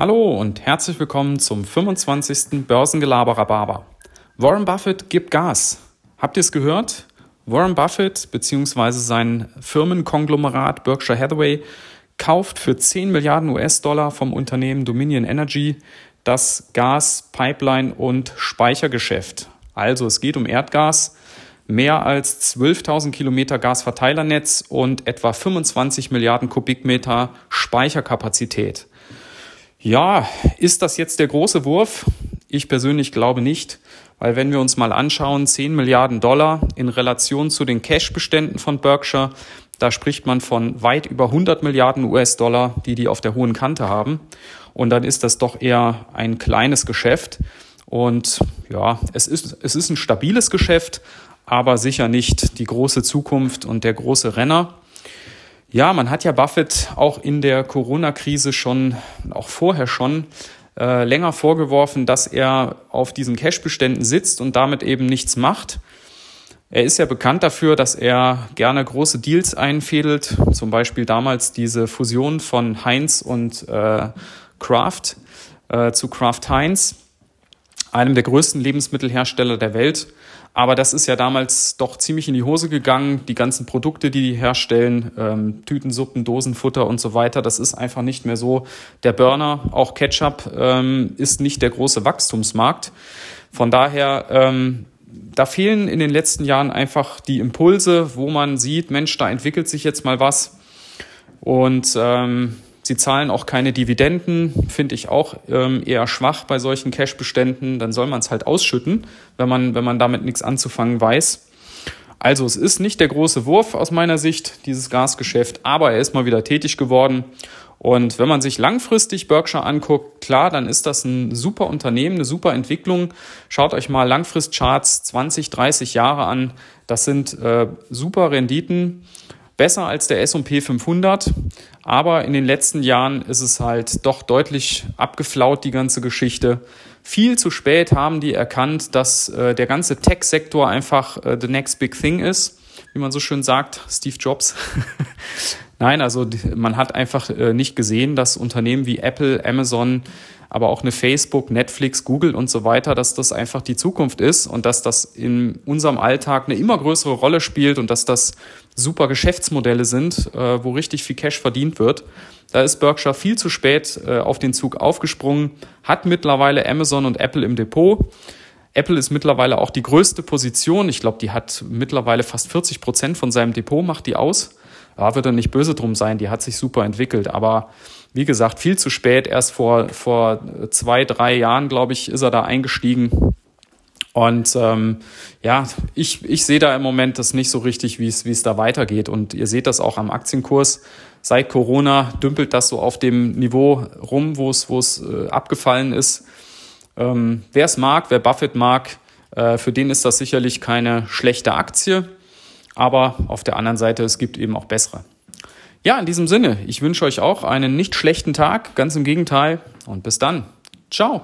Hallo und herzlich willkommen zum 25. Börsengelaber Barber. Warren Buffett gibt Gas. Habt ihr es gehört? Warren Buffett bzw. sein Firmenkonglomerat Berkshire Hathaway kauft für 10 Milliarden US-Dollar vom Unternehmen Dominion Energy das Gas-, Pipeline- und Speichergeschäft. Also es geht um Erdgas, mehr als 12.000 Kilometer Gasverteilernetz und etwa 25 Milliarden Kubikmeter Speicherkapazität. Ja, ist das jetzt der große Wurf? Ich persönlich glaube nicht, weil wenn wir uns mal anschauen, 10 Milliarden Dollar in Relation zu den Cash-Beständen von Berkshire, da spricht man von weit über 100 Milliarden US-Dollar, die die auf der hohen Kante haben. Und dann ist das doch eher ein kleines Geschäft. Und ja, es ist, es ist ein stabiles Geschäft, aber sicher nicht die große Zukunft und der große Renner. Ja, man hat ja Buffett auch in der Corona-Krise schon, auch vorher schon, äh, länger vorgeworfen, dass er auf diesen Cash-Beständen sitzt und damit eben nichts macht. Er ist ja bekannt dafür, dass er gerne große Deals einfädelt, zum Beispiel damals diese Fusion von Heinz und äh, Kraft äh, zu Kraft Heinz, einem der größten Lebensmittelhersteller der Welt. Aber das ist ja damals doch ziemlich in die Hose gegangen. Die ganzen Produkte, die die herstellen, ähm, Tütensuppen, Dosenfutter und so weiter, das ist einfach nicht mehr so der Burner. Auch Ketchup ähm, ist nicht der große Wachstumsmarkt. Von daher, ähm, da fehlen in den letzten Jahren einfach die Impulse, wo man sieht, Mensch, da entwickelt sich jetzt mal was. Und ähm, Sie zahlen auch keine Dividenden, finde ich auch ähm, eher schwach bei solchen Cash-Beständen. Dann soll man es halt ausschütten, wenn man, wenn man damit nichts anzufangen weiß. Also es ist nicht der große Wurf aus meiner Sicht, dieses Gasgeschäft, aber er ist mal wieder tätig geworden. Und wenn man sich langfristig Berkshire anguckt, klar, dann ist das ein super Unternehmen, eine super Entwicklung. Schaut euch mal Langfristcharts 20, 30 Jahre an. Das sind äh, super Renditen besser als der S&P 500, aber in den letzten Jahren ist es halt doch deutlich abgeflaut, die ganze Geschichte. Viel zu spät haben die erkannt, dass äh, der ganze Tech-Sektor einfach äh, the next big thing ist, wie man so schön sagt, Steve Jobs. Nein, also man hat einfach äh, nicht gesehen, dass Unternehmen wie Apple, Amazon, aber auch eine Facebook, Netflix, Google und so weiter, dass das einfach die Zukunft ist und dass das in unserem Alltag eine immer größere Rolle spielt und dass das super Geschäftsmodelle sind, äh, wo richtig viel Cash verdient wird. Da ist Berkshire viel zu spät äh, auf den Zug aufgesprungen, hat mittlerweile Amazon und Apple im Depot. Apple ist mittlerweile auch die größte Position. Ich glaube, die hat mittlerweile fast 40 Prozent von seinem Depot, macht die aus. Da wird er nicht böse drum sein, die hat sich super entwickelt. Aber wie gesagt, viel zu spät. Erst vor, vor zwei, drei Jahren, glaube ich, ist er da eingestiegen. Und ähm, ja, ich, ich sehe da im Moment das nicht so richtig, wie es, wie es da weitergeht. Und ihr seht das auch am Aktienkurs. Seit Corona dümpelt das so auf dem Niveau rum, wo es, wo es äh, abgefallen ist. Ähm, wer es mag, wer Buffett mag, äh, für den ist das sicherlich keine schlechte Aktie. Aber auf der anderen Seite, es gibt eben auch bessere. Ja, in diesem Sinne, ich wünsche euch auch einen nicht schlechten Tag, ganz im Gegenteil und bis dann. Ciao.